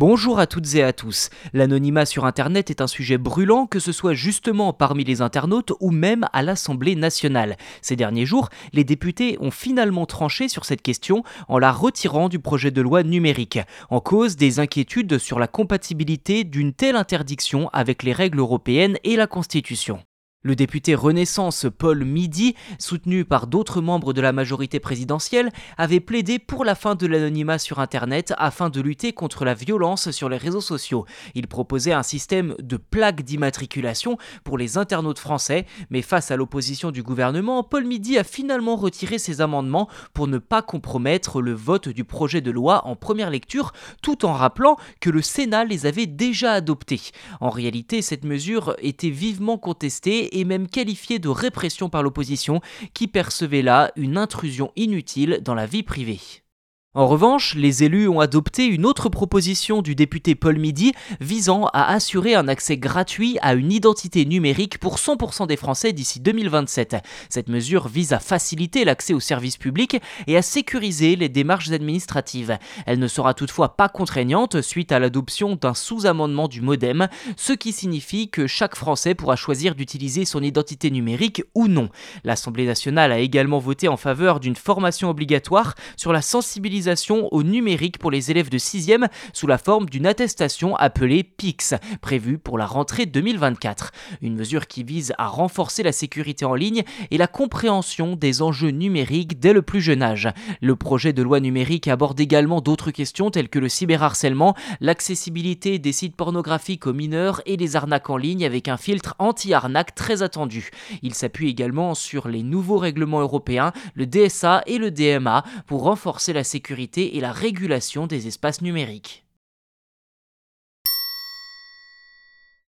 Bonjour à toutes et à tous. L'anonymat sur Internet est un sujet brûlant, que ce soit justement parmi les internautes ou même à l'Assemblée nationale. Ces derniers jours, les députés ont finalement tranché sur cette question en la retirant du projet de loi numérique, en cause des inquiétudes sur la compatibilité d'une telle interdiction avec les règles européennes et la Constitution. Le député Renaissance Paul Midi, soutenu par d'autres membres de la majorité présidentielle, avait plaidé pour la fin de l'anonymat sur Internet afin de lutter contre la violence sur les réseaux sociaux. Il proposait un système de plaques d'immatriculation pour les internautes français, mais face à l'opposition du gouvernement, Paul Midi a finalement retiré ses amendements pour ne pas compromettre le vote du projet de loi en première lecture, tout en rappelant que le Sénat les avait déjà adoptés. En réalité, cette mesure était vivement contestée et même qualifié de répression par l'opposition qui percevait là une intrusion inutile dans la vie privée. En revanche, les élus ont adopté une autre proposition du député Paul Midi visant à assurer un accès gratuit à une identité numérique pour 100% des Français d'ici 2027. Cette mesure vise à faciliter l'accès aux services publics et à sécuriser les démarches administratives. Elle ne sera toutefois pas contraignante suite à l'adoption d'un sous-amendement du modem, ce qui signifie que chaque Français pourra choisir d'utiliser son identité numérique ou non. L'Assemblée nationale a également voté en faveur d'une formation obligatoire sur la sensibilisation au numérique pour les élèves de 6e sous la forme d'une attestation appelée PIX, prévue pour la rentrée 2024. Une mesure qui vise à renforcer la sécurité en ligne et la compréhension des enjeux numériques dès le plus jeune âge. Le projet de loi numérique aborde également d'autres questions telles que le cyberharcèlement, l'accessibilité des sites pornographiques aux mineurs et les arnaques en ligne avec un filtre anti-arnaque très attendu. Il s'appuie également sur les nouveaux règlements européens, le DSA et le DMA pour renforcer la et la régulation des espaces numériques.